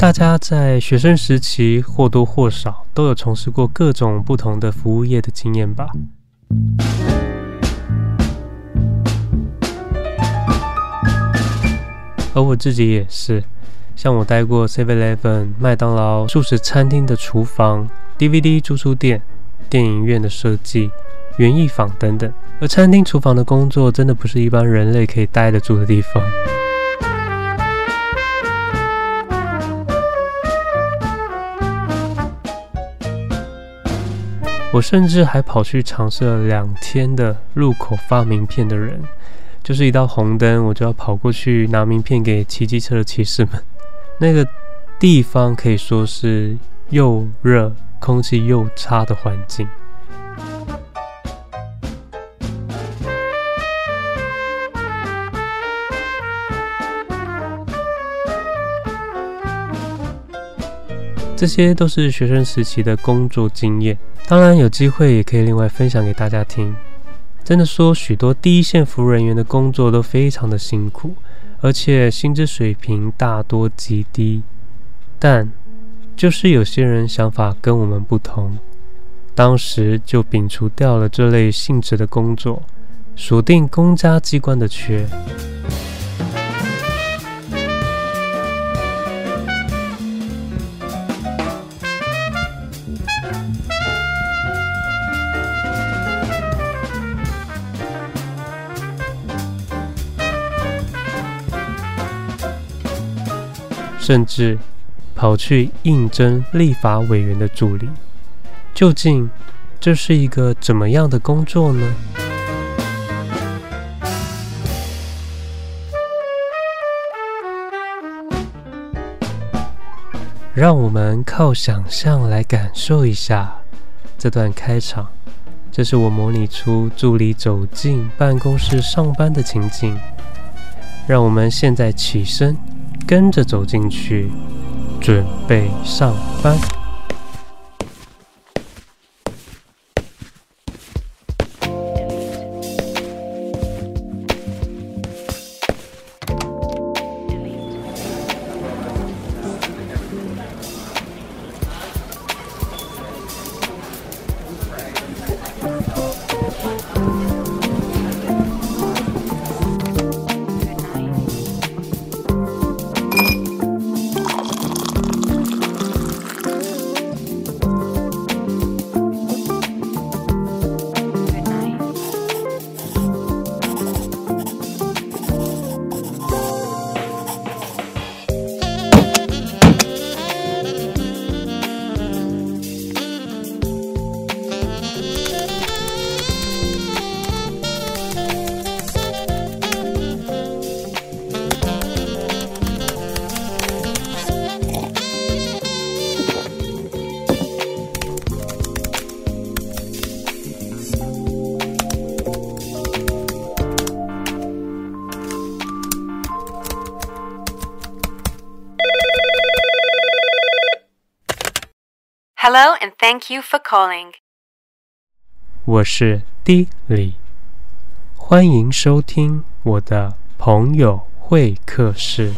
大家在学生时期或多或少都有从事过各种不同的服务业的经验吧。而我自己也是，像我待过 Seven Eleven、麦当劳、素食餐厅的厨房、DVD 租书店、电影院的设计、园艺坊等等。而餐厅厨房的工作真的不是一般人类可以待得住的地方。我甚至还跑去尝试了两天的路口发名片的人，就是一到红灯，我就要跑过去拿名片给骑机车的骑士们。那个地方可以说是又热、空气又差的环境。这些都是学生时期的工作经验，当然有机会也可以另外分享给大家听。真的说，许多第一线服务人员的工作都非常的辛苦，而且薪资水平大多极低。但就是有些人想法跟我们不同，当时就摒除掉了这类性质的工作，锁定公家机关的缺。甚至跑去应征立法委员的助理，究竟这是一个怎么样的工作呢？让我们靠想象来感受一下这段开场。这是我模拟出助理走进办公室上班的情景。让我们现在起身。跟着走进去，准备上班。Hello and thank you for calling. 我是 D 李，欢迎收听我的朋友会客室。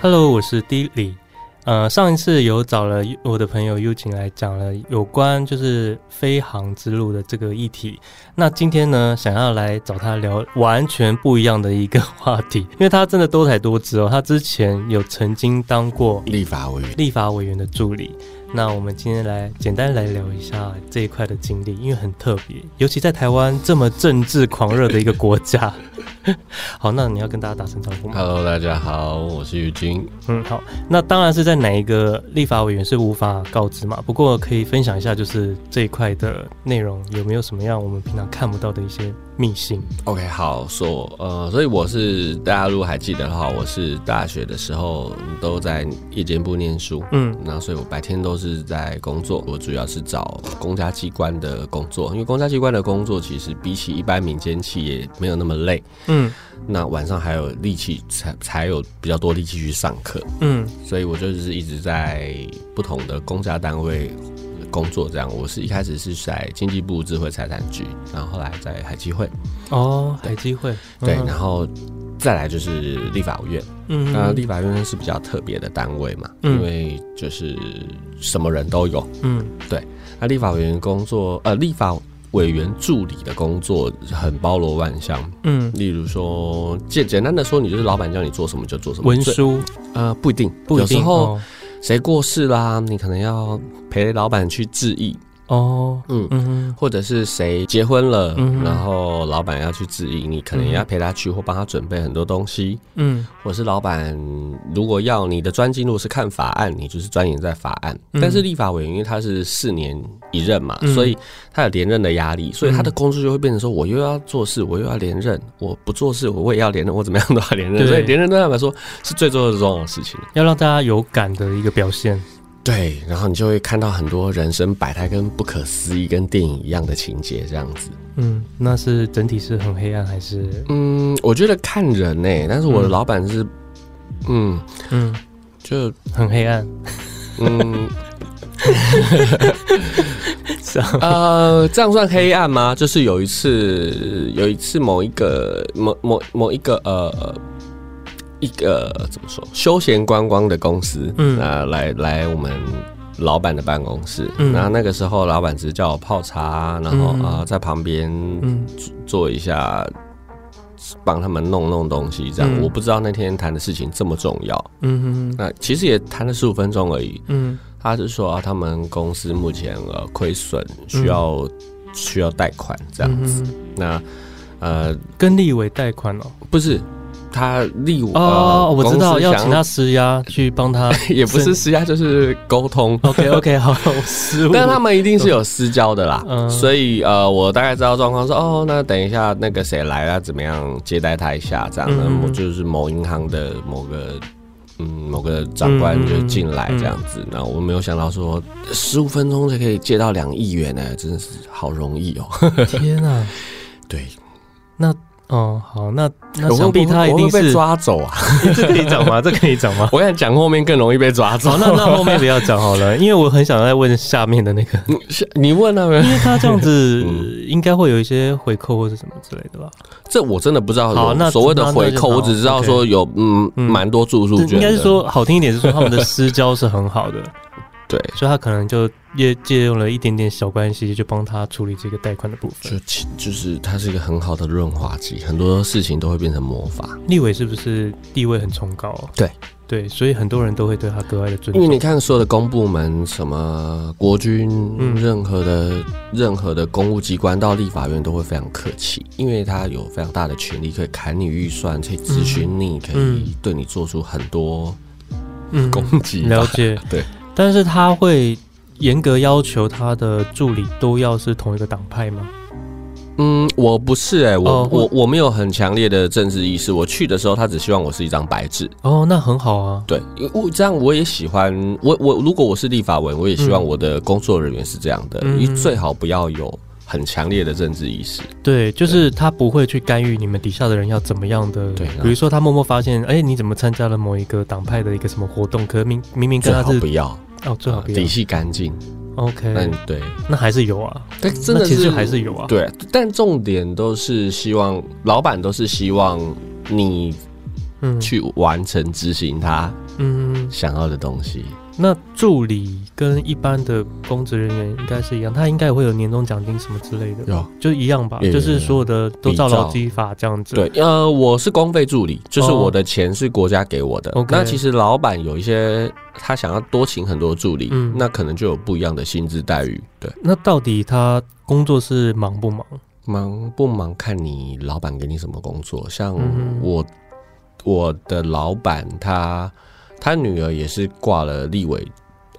Hello，我是 D 李。 呃，上一次有找了我的朋友 U 景来讲了有关就是飞航之路的这个议题。那今天呢，想要来找他聊完全不一样的一个话题，因为他真的多才多姿哦。他之前有曾经当过立法委员，立法委员的助理。那我们今天来简单来聊一下这一块的经历，因为很特别，尤其在台湾这么政治狂热的一个国家。好，那你要跟大家打声招呼吗？Hello，大家好，我是玉军。嗯，好，那当然是在哪一个立法委员是无法告知嘛，不过可以分享一下，就是这一块的内容有没有什么样我们平常看不到的一些秘辛。OK，好说，呃，所以我是大家如果还记得的话，我是大学的时候都在夜间部念书，嗯，然后所以我白天都是在工作，我主要是找公家机关的工作，因为公家机关的工作其实比起一般民间企业没有那么累，嗯，那晚上还有力气才才有比较多力气去上课，嗯，所以我就是一直在不同的公家单位。工作这样，我是一开始是在经济部智慧财产局，然后后来在海基会。哦，海基会。对，然后再来就是立法院。嗯，那立法院是比较特别的单位嘛，嗯，因为就是什么人都有。嗯，对。那立法委员工作，呃，立法委员助理的工作很包罗万象。嗯，例如说，简简单的说，你就是老板叫你做什么就做什么。文书？呃，不一定，不一定。有时候。谁过世啦？你可能要陪老板去致意。哦，嗯嗯，或者是谁结婚了，嗯、然后老板要去致意，你可能也要陪他去，或帮他准备很多东西，嗯，或者是老板如果要你的专精，如果是看法案，你就是钻研在法案。嗯、但是立法委员因为他是四年一任嘛，嗯、所以他有连任的压力，所以他的工作就会变成说，我又要做事，我又要连任，我不做事，我也要连任，我怎么样都要连任，所以连任对他来说是最重要的重要的事情，要让大家有感的一个表现。对，然后你就会看到很多人生百态跟不可思议，跟电影一样的情节这样子。嗯，那是整体是很黑暗还是？嗯，我觉得看人呢、欸，但是我的老板是，嗯嗯，就很黑暗。嗯，呃，这样算黑暗吗？就是有一次，有一次某一个某某某一个呃。一个怎么说休闲观光的公司，嗯。啊，来来我们老板的办公室，嗯，然后那个时候老板只是叫我泡茶，然后啊、嗯。呃、在旁边做一下，帮他们弄弄东西，这样。嗯、我不知道那天谈的事情这么重要，嗯哼，那其实也谈了十五分钟而已，嗯，他是说、啊、他们公司目前呃亏损，需要、嗯、需要贷款这样子，嗯、那呃跟立委贷款哦，不是。他立我哦，我知道要请他施压去帮他，也不是施压，就是沟通。OK OK，好。但他们一定是有私交的啦，嗯、所以呃，我大概知道状况，说哦，那等一下那个谁来了，怎么样接待他一下，这样呢，嗯、就是某银行的某个嗯某个长官就进来这样子。那、嗯、我没有想到说十五分钟就可以借到两亿元呢，真的是好容易哦！天啊，对，那。哦，好，那那想必他一定是被抓走啊！这可以讲吗？这可以讲吗？我跟你讲，后面更容易被抓走。那那后面不要讲好了，因为我很想再问下面的那个。你问啊，因为他这样子应该会有一些回扣或者什么之类的吧？这我真的不知道。好，那所谓的回扣，我只知道说有嗯蛮多住宿券。应该是说好听一点是说他们的私交是很好的。对，所以他可能就也借用了一点点小关系，就帮他处理这个贷款的部分。就就是他是一个很好的润滑剂，很多事情都会变成魔法。立委是不是地位很崇高？对对，所以很多人都会对他格外的尊重。因为你看所有的公部门，什么国军，嗯、任何的任何的公务机关到立法院都会非常客气，因为他有非常大的权力，可以砍你预算，可以咨询你，嗯、可以对你做出很多攻击。了解，对。但是他会严格要求他的助理都要是同一个党派吗？嗯，我不是哎、欸，我、哦、我我没有很强烈的政治意识。我去的时候，他只希望我是一张白纸。哦，那很好啊。对，我这样我也喜欢。我我如果我是立法委，我也希望我的工作人员是这样的，你、嗯、最好不要有。很强烈的政治意识，对，就是他不会去干预你们底下的人要怎么样的。对，比如说他默默发现，哎、欸，你怎么参加了某一个党派的一个什么活动？可明明明跟他是不要哦，最好底细干净。OK，嗯，对，那还是有啊，但真的是其实还是有啊。对，但重点都是希望老板都是希望你嗯去完成执行他嗯想要的东西。那助理跟一般的公职人员应该是一样，他应该也会有年终奖金什么之类的，有就一样吧，就是所有的都照劳基法这样子。对，呃，我是公费助理，就是我的钱是国家给我的。哦、那其实老板有一些他想要多请很多助理，嗯、那可能就有不一样的薪资待遇。对，那到底他工作是忙不忙？忙不忙看你老板给你什么工作。像我，嗯、我的老板他。他女儿也是挂了立委，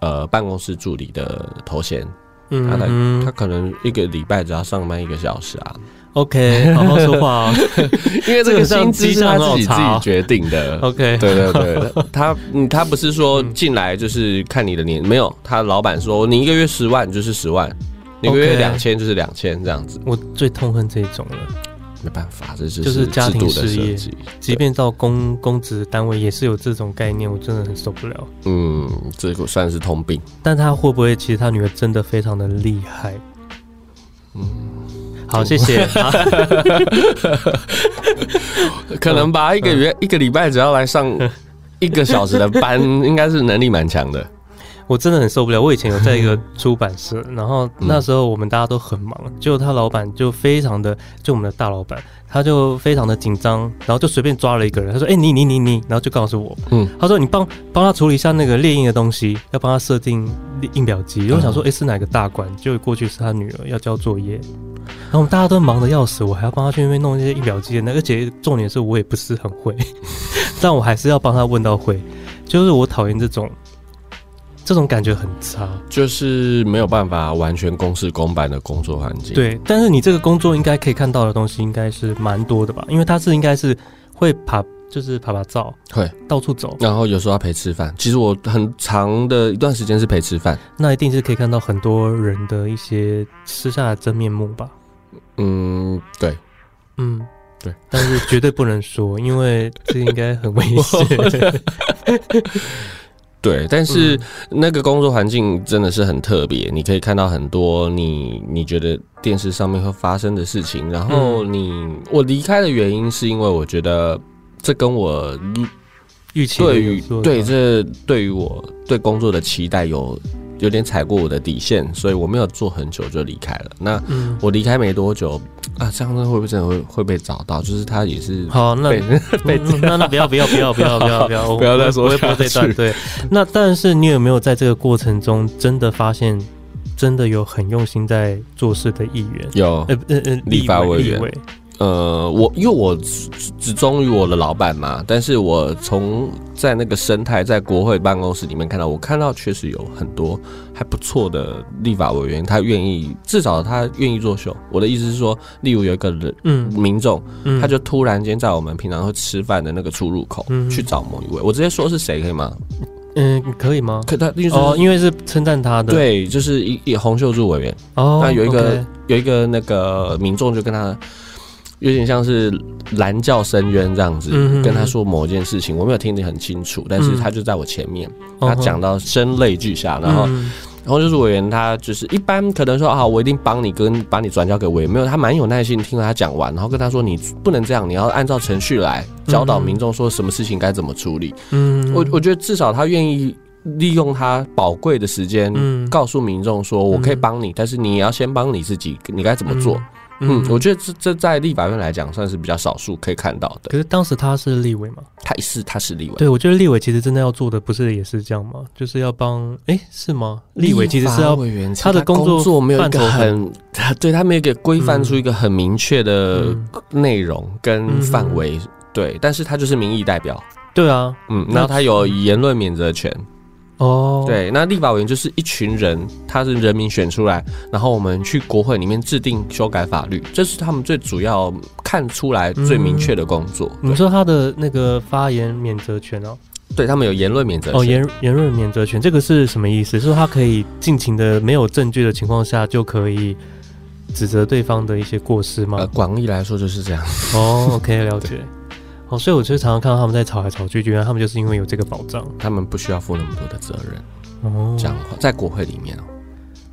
呃，办公室助理的头衔。嗯，他他可能一个礼拜只要上班一个小时啊。OK，好好说话哦。因为这个薪资是他自己自己决定的。OK，对对对，他嗯，他不是说进来就是看你的年，没有，他老板说你一个月十万就是十万，你一个月两千就是两千这样子。我最痛恨这种了，没办法，这是就是家庭事业，即便到公公职单位也是有这种概念，我真的很受不了。嗯，这个算是通病。但他会不会其实他女儿真的非常的厉害？嗯。好，谢谢。可能吧，一个月一个礼拜只要来上一个小时的班，应该是能力蛮强的。我真的很受不了。我以前有在一个 出版社，然后那时候我们大家都很忙，就他老板就非常的，就我们的大老板，他就非常的紧张，然后就随便抓了一个人，他说：“哎，你你你你，然后就告诉我，嗯，他说你帮帮他处理一下那个列印的东西，要帮他设定印表机。”我想说，哎，是哪个大官？就过去是他女儿要交作业，然后我们大家都忙得要死，我还要帮他去那边弄一些印表机，那而且重点是我也不是很会，但我还是要帮他问到会，就是我讨厌这种。这种感觉很差，就是没有办法完全公事公办的工作环境。对，但是你这个工作应该可以看到的东西应该是蛮多的吧？因为他是应该是会爬，就是爬爬照，会到处走，然后有时候要陪吃饭。其实我很长的一段时间是陪吃饭，那一定是可以看到很多人的一些私下的真面目吧？嗯，对，嗯，对，但是绝对不能说，因为这应该很危险。对，但是那个工作环境真的是很特别，你可以看到很多你你觉得电视上面会发生的事情。然后你我离开的原因是因为我觉得这跟我预期对于对这对于我对工作的期待有。有点踩过我的底线，所以我没有做很久就离开了。那我离开没多久啊，这样子会不会真的会会被找到？就是他也是好，那被 那那不要不要不要不要不要不要不要再说这段对。那但是你有没有在这个过程中真的发现，真的有很用心在做事的议员？有，呃呃呃，立法委员。呃，我因为我只只忠于我的老板嘛，但是我从在那个生态，在国会办公室里面看到，我看到确实有很多还不错的立法委员，他愿意至少他愿意作秀。我的意思是说，例如有一个人，嗯，民众，他就突然间在我们平常会吃饭的那个出入口去找某一位，我直接说是谁可以吗？嗯，可以吗？可他哦，因为是称赞他的，对，就是一一洪秀柱委员哦，那有一个有一个那个民众就跟他。有点像是蓝教深渊这样子，跟他说某件事情，我没有听得很清楚，但是他就在我前面，他讲到声泪俱下，然后，然后就是委员他就是一般可能说啊，我一定帮你跟把你转交给委员，没有，他蛮有耐心听了他讲完，然后跟他说你不能这样，你要按照程序来教导民众说什么事情该怎么处理。嗯，我我觉得至少他愿意利用他宝贵的时间，告诉民众说我可以帮你，但是你也要先帮你自己，你该怎么做。嗯，我觉得这这在立法院来讲算是比较少数可以看到的。可是当时他是立委吗？他是他是立委。对，我觉得立委其实真的要做的不是也是这样吗？就是要帮哎、欸、是吗？立委其实是要委员，他的工作没有一个很，对他没有给规范出一个很明确的内容跟范围。嗯、对，但是他就是民意代表。对啊，嗯，然后他有言论免责权。哦，对，那立法委员就是一群人，他是人民选出来，然后我们去国会里面制定修改法律，这是他们最主要看出来最明确的工作。你说他的那个发言免责权哦？对，他们有言论免责权。哦，言言论免责权，这个是什么意思？是说他可以尽情的没有证据的情况下就可以指责对方的一些过失吗？呃，广义来说就是这样。哦，OK，了解。哦，所以我就常常看到他们在吵来吵去，觉得他们就是因为有这个保障，他们不需要负那么多的责任。哦，讲话在国会里面哦，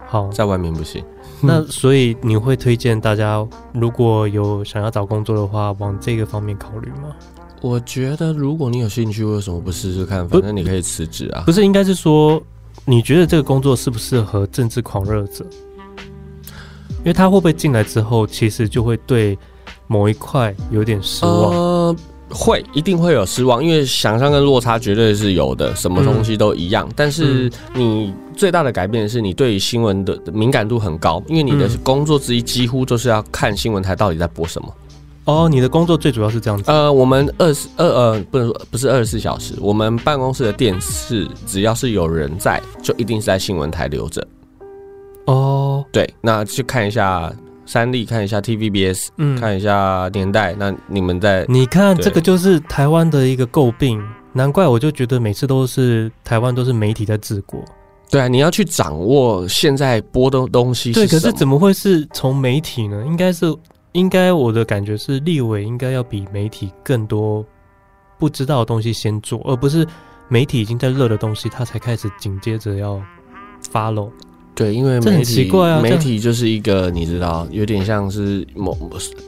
好，在外面不行。那所以你会推荐大家，如果有想要找工作的话，往这个方面考虑吗？我觉得如果你有兴趣，为什么不试试看？反正你可以辞职啊。不是，应该是说，你觉得这个工作适不适合政治狂热者？因为他会不会进来之后，其实就会对某一块有点失望。呃会一定会有失望，因为想象跟落差绝对是有的，什么东西都一样。嗯、但是你最大的改变是你对于新闻的敏感度很高，因为你的工作之一几乎就是要看新闻台到底在播什么。哦，你的工作最主要是这样子。呃，我们二十二呃不能说不是二十四小时，我们办公室的电视只要是有人在，就一定是在新闻台留着。哦，对，那去看一下。三立，看一下 TVBS，嗯，看一下年代。那你们在你看这个就是台湾的一个诟病，难怪我就觉得每次都是台湾都是媒体在治国。对啊，你要去掌握现在播的东西。对，可是怎么会是从媒体呢？应该是应该我的感觉是立委应该要比媒体更多不知道的东西先做，而不是媒体已经在热的东西，他才开始紧接着要 follow。对，因为这很媒体奇怪啊媒体就是一个你知道，有点像是某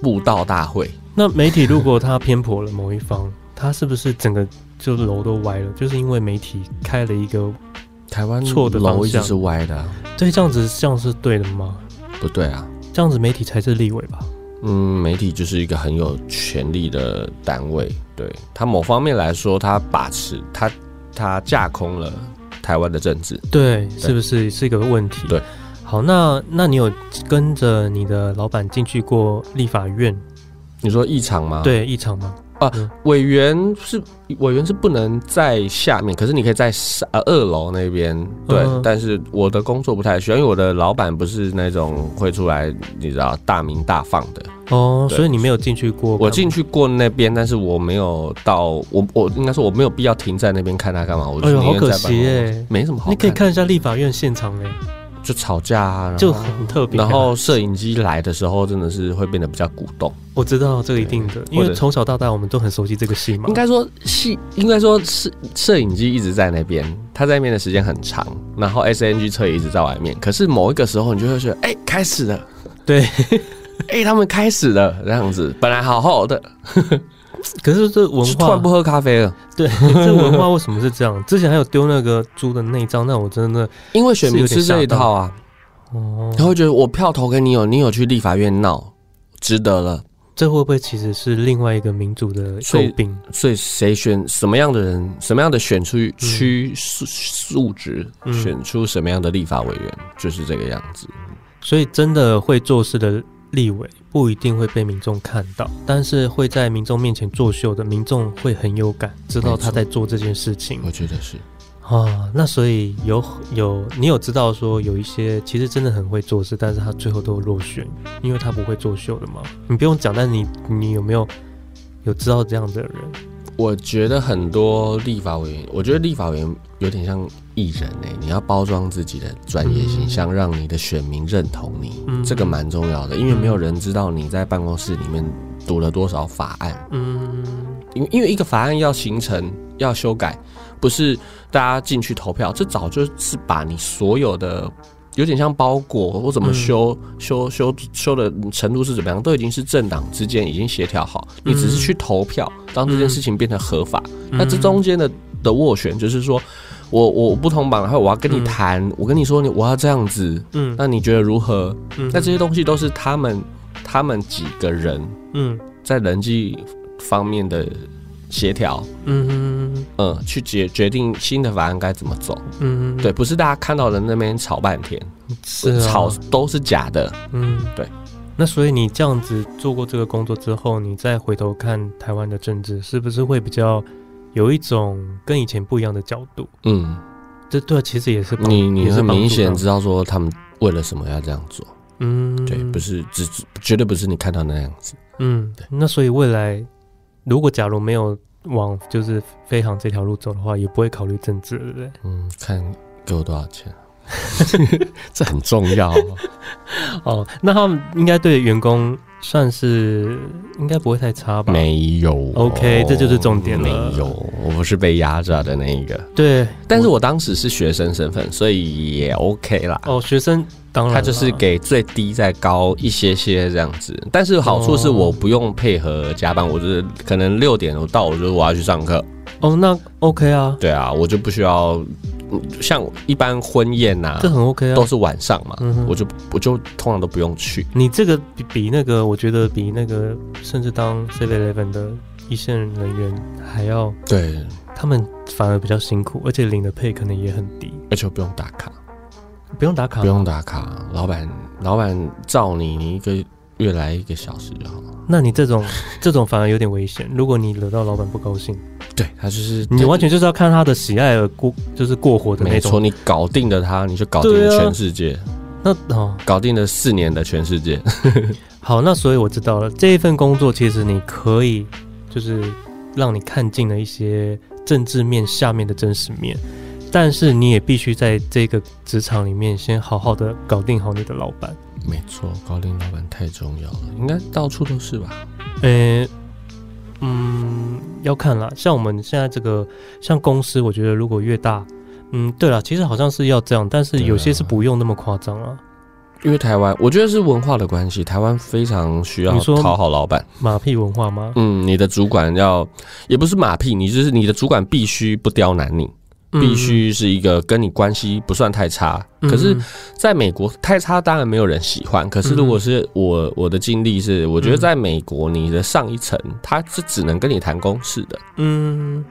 布道大会。那媒体如果他偏颇了某一方，他是不是整个就楼都歪了？就是因为媒体开了一个。台湾错的方楼一直是歪的、啊，对，这样子这样是对的吗？不对啊，这样子媒体才是立委吧？嗯，媒体就是一个很有权力的单位，对，他某方面来说，他把持他他架空了台湾的政治，对，是不是是一个问题？对，好，那那你有跟着你的老板进去过立法院？你说议场吗？对，议场吗？啊，委员是委员是不能在下面，可是你可以在上呃二楼那边。对，嗯、但是我的工作不太需要，因为我的老板不是那种会出来你知道大鸣大放的。哦，所以你没有进去过？我进去过那边，但是我没有到我我应该说我没有必要停在那边看他干嘛。我哎呦，好可惜耶，没什么好。你可以看一下立法院现场哎。就吵架啊，就很特别。然后摄影机来的时候，真的是会变得比较鼓动。我知道这个一定的，因为从小到大我们都很熟悉这个戏嘛。应该说戏，应该说是摄影机一直在那边，他在那边的时间很长。然后 SNG 车也一直在外面。可是某一个时候，你就会觉得，哎，开始了。对，哎，他们开始了，这样子，本来好好的。可是这文化突然不喝咖啡了。对，这文化为什么是这样？之前还有丢那个猪的内脏，那我真的因为选民吃这一套啊，哦，他会觉得我票投给你有，你有去立法院闹，值得了。这会不会其实是另外一个民主的诟病？所以谁选什么样的人，什么样的选出区素素质，选出什么样的立法委员，就是这个样子。所以真的会做事的。立委不一定会被民众看到，但是会在民众面前作秀的民众会很有感，知道他在做这件事情。我觉得是啊，那所以有有你有知道说有一些其实真的很会做事，但是他最后都落选，因为他不会作秀的嘛？你不用讲，但你你有没有有知道这样的人？我觉得很多立法委员，我觉得立法委员有点像艺人哎、欸，你要包装自己的专业形象，让你的选民认同你，嗯、这个蛮重要的，因为没有人知道你在办公室里面读了多少法案。嗯，因为因为一个法案要形成要修改，不是大家进去投票，这早就是把你所有的。有点像包裹，我怎么修、嗯、修修修的程度是怎么样，都已经是政党之间已经协调好，你只是去投票，当这件事情变成合法。嗯、那这中间的的斡旋，就是说我我不同党，然后我要跟你谈，嗯、我跟你说你我要这样子，嗯，那你觉得如何？嗯，那这些东西都是他们他们几个人，嗯，在人际方面的。协调，嗯哼。嗯，去决决定新的法案该怎么走，嗯对，不是大家看到的那边吵半天，是、啊、吵都是假的，嗯，对。那所以你这样子做过这个工作之后，你再回头看台湾的政治，是不是会比较有一种跟以前不一样的角度？嗯，这对，其实也是你你很明显知道说他们为了什么要这样做，嗯，对，不是只绝对不是你看到那样子，嗯，对。那所以未来。如果假如没有往就是飞航这条路走的话，也不会考虑政治，对不对？嗯，看给我多少钱，这很重要。哦，那他们应该对员工算是应该不会太差吧？没有，OK，这就是重点了。没有，我不是被压榨的那一个。对，但是我当时是学生身份，所以也 OK 啦。哦，学生。当然，他就是给最低再高一些些这样子，但是好处是我不用配合加班，我就是可能六点我到，我就我要去上课。哦，那 OK 啊。对啊，我就不需要像一般婚宴呐，这很 OK 啊，都是晚上嘛，我就我就通常都不用去。你这个比比那个，我觉得比那个甚至当 Seven Eleven 的一线人员还要，对，他们反而比较辛苦，而且领的配可能也很低，而且不用打卡。不用打卡，不用打卡，老板老板照你，你一个月来一个小时就好。那你这种 这种反而有点危险，如果你惹到老板不高兴，对他就是你完全就是要看他的喜爱而过，就是过火的那种。没错，你搞定了他，你就搞定了全世界。啊、那哦，搞定了四年的全世界。好，那所以我知道了，这一份工作其实你可以就是让你看尽了一些政治面下面的真实面，但是你也必须在这个职场里面先好好的搞定好你的老板。没错，高龄老板太重要了，应该到处都是吧？呃、欸，嗯，要看啦。像我们现在这个，像公司，我觉得如果越大，嗯，对了，其实好像是要这样，但是有些是不用那么夸张啊。因为台湾，我觉得是文化的关系，台湾非常需要讨好老板。马屁文化吗？嗯，你的主管要，也不是马屁，你就是你的主管必须不刁难你。必须是一个跟你关系不算太差，可是在美国太差当然没有人喜欢。可是如果是我我的经历是，我觉得在美国你的上一层他是只能跟你谈公事的，嗯，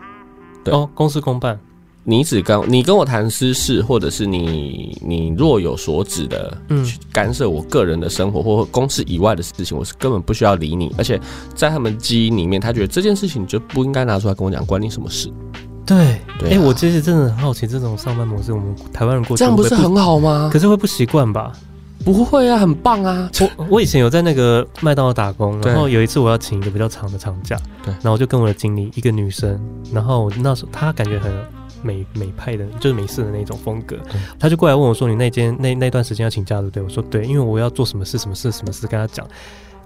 对哦，公事公办，你只跟你跟我谈私事，或者是你你若有所指的去干涉我个人的生活或公事以外的事情，我是根本不需要理你。而且在他们基因里面，他觉得这件事情就不应该拿出来跟我讲，关你什么事？对，哎、啊欸，我其实真的很好奇，这种上班模式，我们台湾人过去这样不是很好吗？可是会不习惯吧？不会啊，很棒啊！我我以前有在那个麦当劳打工，然后有一次我要请一个比较长的长假，对，然后我就跟我的经理，一个女生，然后那时候她感觉很美美派的，就是美式的那种风格，她就过来问我说：“你那间那那段时间要请假对不对？”我说：“对，因为我要做什么事，什么事，什么事，跟她讲。”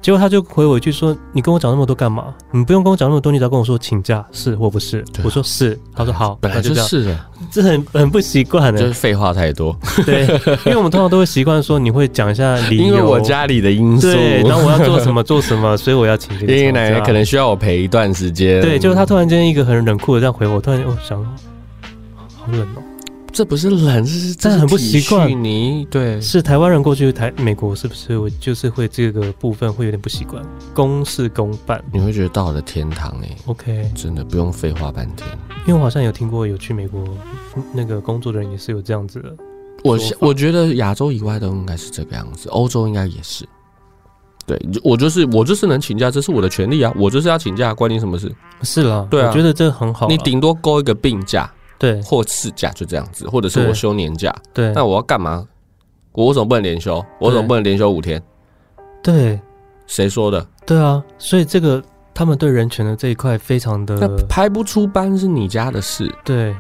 结果他就回我一句说：“你跟我讲那么多干嘛？你不用跟我讲那么多，你只要跟我说请假是或不是。啊”我说是，他说好，本来就是的，这很很不习惯的，就是废话太多。对，因为我们通常都会习惯说你会讲一下理由，因为我家里的因素，对，然后我要做什么做什么，所以我要请这个。爷爷奶奶可能需要我陪一段时间。对，结果他突然间一个很冷酷的这样回我，突然间我想，好冷哦。这不是冷，是真的很不习惯。你对，是台湾人过去台美国，是不是我就是会这个部分会有点不习惯？公事公办，你会觉得到了天堂哎、欸。OK，真的不用废话半天。因为我好像有听过有去美国那个工作的人也是有这样子的。我我觉得亚洲以外都应该是这个样子，欧洲应该也是。对，我就是我就是能请假，这是我的权利啊，我就是要请假，关你什么事？是啦，对啊，我觉得这很好。你顶多勾一个病假。对，或事假就这样子，或者是我休年假。对，那我要干嘛？我为什么不能连休？我为什么不能连休五天？对，谁说的？对啊，所以这个他们对人权的这一块非常的。那排不出班是你家的事。对，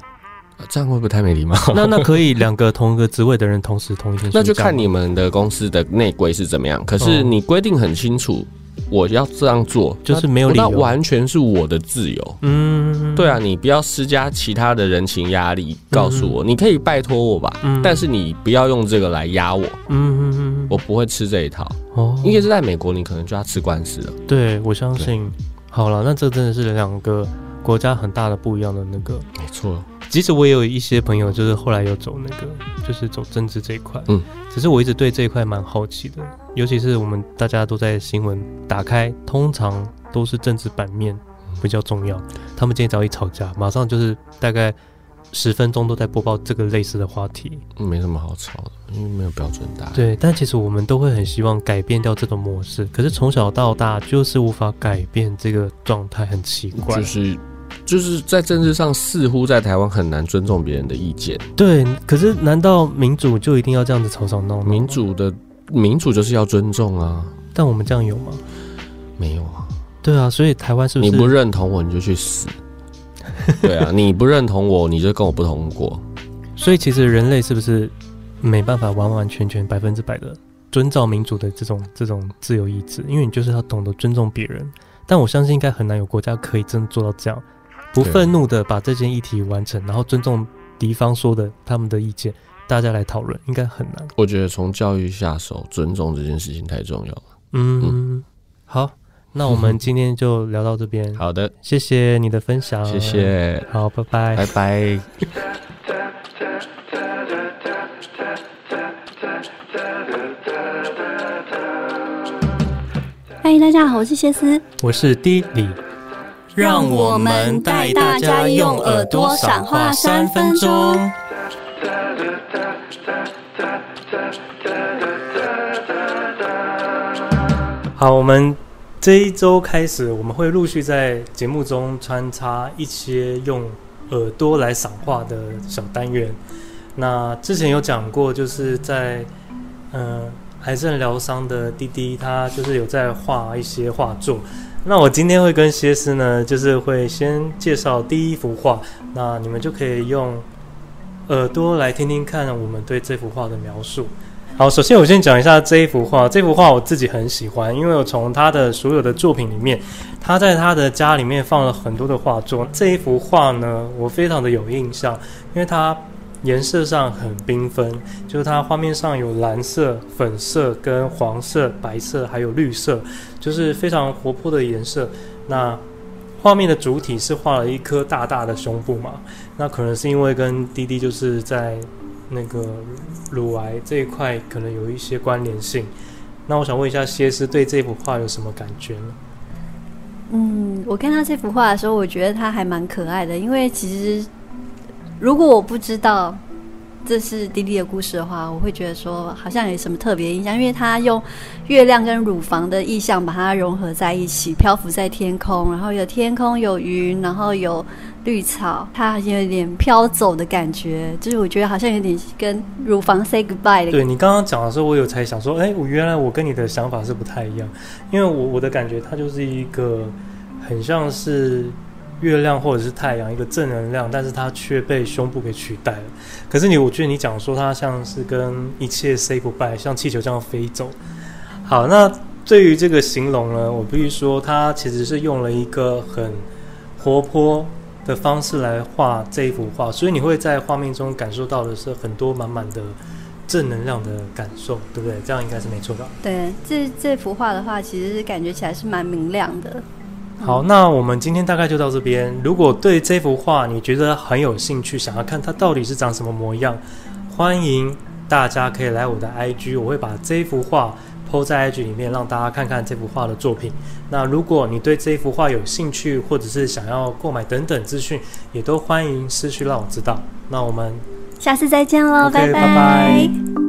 这样会不会太没礼貌？那那可以两个同一个职位的人同时同一天？那就看你们的公司的内规是怎么样。可是你规定很清楚。我要这样做，就是没有理由，那完全是我的自由。嗯，对啊，你不要施加其他的人情压力，告诉我，你可以拜托我吧，但是你不要用这个来压我。嗯嗯嗯，我不会吃这一套。哦，因为是在美国，你可能就要吃官司了。对，我相信。好了，那这真的是两个国家很大的不一样的那个。没错。即使我也有一些朋友，就是后来又走那个，就是走政治这一块。嗯，只是我一直对这一块蛮好奇的，尤其是我们大家都在新闻打开，通常都是政治版面比较重要。他们今天早一吵架，马上就是大概十分钟都在播报这个类似的话题。没什么好吵的，因为没有标准答案。对，但其实我们都会很希望改变掉这种模式，可是从小到大就是无法改变这个状态，很奇怪。就是。就是在政治上，似乎在台湾很难尊重别人的意见。对，可是难道民主就一定要这样子吵吵闹闹？民主的民主就是要尊重啊。但我们这样有吗？没有啊。对啊，所以台湾是不是？你不认同我，你就去死。对啊，你不认同我，你就跟我不同过。所以其实人类是不是没办法完完全全百分之百的遵照民主的这种这种自由意志？因为你就是要懂得尊重别人。但我相信应该很难有国家可以真的做到这样。不愤怒的把这件议题完成，然后尊重敌方说的他们的意见，大家来讨论，应该很难。我觉得从教育下手，尊重这件事情太重要了。嗯，嗯好，那我们今天就聊到这边。好的，谢谢你的分享，谢谢。好，拜拜，拜拜。嗨，大家好，我是谢思，我是 D 李。让我们带大家用耳朵赏花三分钟。好，我们这一周开始，我们会陆续在节目中穿插一些用耳朵来赏话的小单元。那之前有讲过，就是在嗯，癌症疗伤的滴滴，他就是有在画一些画作。那我今天会跟歇思呢，就是会先介绍第一幅画，那你们就可以用耳朵来听听看我们对这幅画的描述。好，首先我先讲一下这一幅画。这幅画我自己很喜欢，因为我从他的所有的作品里面，他在他的家里面放了很多的画作。这一幅画呢，我非常的有印象，因为他颜色上很缤纷，就是它画面上有蓝色、粉色、跟黄色、白色，还有绿色，就是非常活泼的颜色。那画面的主体是画了一颗大大的胸部嘛？那可能是因为跟滴滴就是在。那个乳癌这一块可能有一些关联性，那我想问一下，歇思对这幅画有什么感觉呢？嗯，我看到这幅画的时候，我觉得他还蛮可爱的，因为其实如果我不知道。这是滴滴的故事的话，我会觉得说好像有什么特别印象，因为他用月亮跟乳房的意象把它融合在一起，漂浮在天空，然后有天空有云，然后有绿草，它好像有点飘走的感觉，就是我觉得好像有点跟乳房 say goodbye 的。对，你刚刚讲的时候，我有猜想说，哎，我原来我跟你的想法是不太一样，因为我我的感觉它就是一个很像是。月亮或者是太阳，一个正能量，但是它却被胸部给取代了。可是你，我觉得你讲说它像是跟一切 say goodbye，像气球这样飞走。好，那对于这个形容呢，我必须说，它其实是用了一个很活泼的方式来画这一幅画，所以你会在画面中感受到的是很多满满的正能量的感受，对不对？这样应该是没错吧？对，这这幅画的话，其实是感觉起来是蛮明亮的。好，那我们今天大概就到这边。如果对这幅画你觉得很有兴趣，想要看它到底是长什么模样，欢迎大家可以来我的 IG，我会把这幅画 PO 在 IG 里面，让大家看看这幅画的作品。那如果你对这幅画有兴趣，或者是想要购买等等资讯，也都欢迎私讯让我知道。那我们下次再见喽，okay, 拜拜。拜拜。